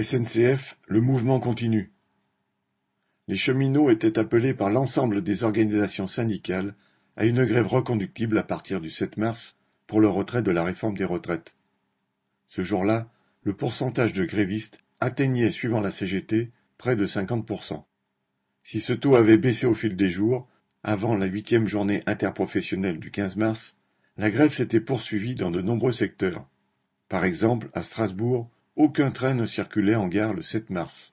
SNCF, le mouvement continue. Les cheminots étaient appelés par l'ensemble des organisations syndicales à une grève reconductible à partir du 7 mars pour le retrait de la réforme des retraites. Ce jour-là, le pourcentage de grévistes atteignait, suivant la CGT, près de 50%. Si ce taux avait baissé au fil des jours, avant la huitième journée interprofessionnelle du 15 mars, la grève s'était poursuivie dans de nombreux secteurs. Par exemple, à Strasbourg, aucun train ne circulait en gare le 7 mars.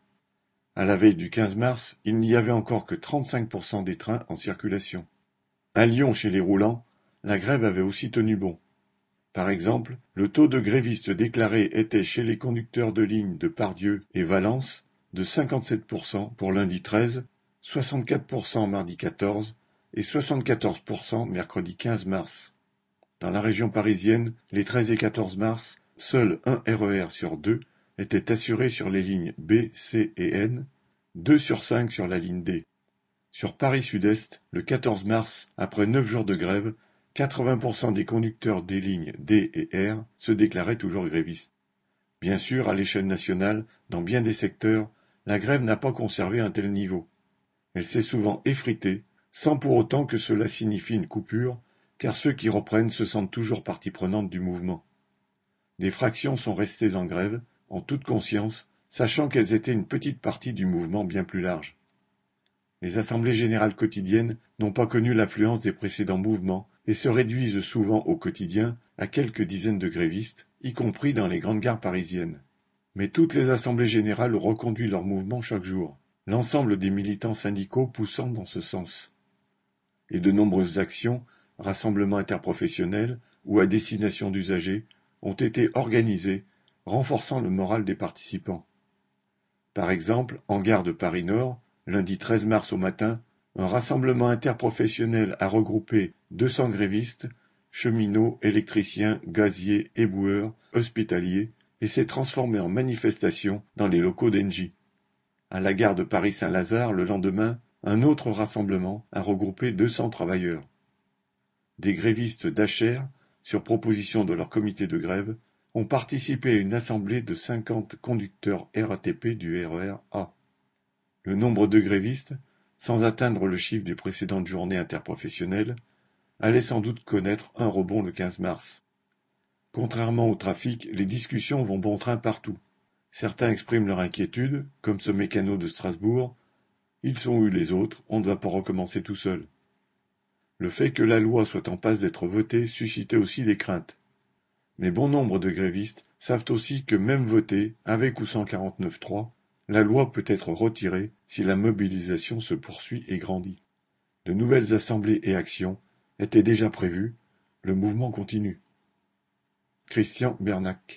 À la veille du 15 mars, il n'y avait encore que 35% des trains en circulation. À Lyon, chez les roulants, la grève avait aussi tenu bon. Par exemple, le taux de grévistes déclarés était chez les conducteurs de ligne de Pardieu et Valence de 57% pour lundi 13, 64% mardi 14 et 74% mercredi 15 mars. Dans la région parisienne, les 13 et 14 mars, Seul un RER sur deux était assuré sur les lignes B, C et N, deux sur cinq sur la ligne D. Sur Paris Sud-Est, le 14 mars, après neuf jours de grève, 80% des conducteurs des lignes D et R se déclaraient toujours grévistes. Bien sûr, à l'échelle nationale, dans bien des secteurs, la grève n'a pas conservé un tel niveau. Elle s'est souvent effritée, sans pour autant que cela signifie une coupure, car ceux qui reprennent se sentent toujours partie prenante du mouvement. Des fractions sont restées en grève, en toute conscience, sachant qu'elles étaient une petite partie du mouvement bien plus large. Les assemblées générales quotidiennes n'ont pas connu l'influence des précédents mouvements et se réduisent souvent au quotidien à quelques dizaines de grévistes, y compris dans les grandes gares parisiennes. Mais toutes les assemblées générales reconduisent leur mouvement chaque jour, l'ensemble des militants syndicaux poussant dans ce sens. Et de nombreuses actions, rassemblements interprofessionnels ou à destination d'usagers ont été organisés, renforçant le moral des participants. Par exemple, en gare de Paris-Nord, lundi 13 mars au matin, un rassemblement interprofessionnel a regroupé 200 grévistes, cheminots, électriciens, gaziers, éboueurs, hospitaliers, et s'est transformé en manifestation dans les locaux d'Engie. À la gare de Paris-Saint-Lazare, le lendemain, un autre rassemblement a regroupé 200 travailleurs. Des grévistes d'Acher sur proposition de leur comité de grève, ont participé à une assemblée de cinquante conducteurs RATP du RER A. Le nombre de grévistes, sans atteindre le chiffre des précédentes journées interprofessionnelles, allait sans doute connaître un rebond le 15 mars. Contrairement au trafic, les discussions vont bon train partout. Certains expriment leur inquiétude, comme ce mécano de Strasbourg. Ils sont eu les autres, on ne va pas recommencer tout seul. Le fait que la loi soit en passe d'être votée suscitait aussi des craintes. Mais bon nombre de grévistes savent aussi que même votée, avec ou sans 49.3, la loi peut être retirée si la mobilisation se poursuit et grandit. De nouvelles assemblées et actions étaient déjà prévues, le mouvement continue. Christian Bernac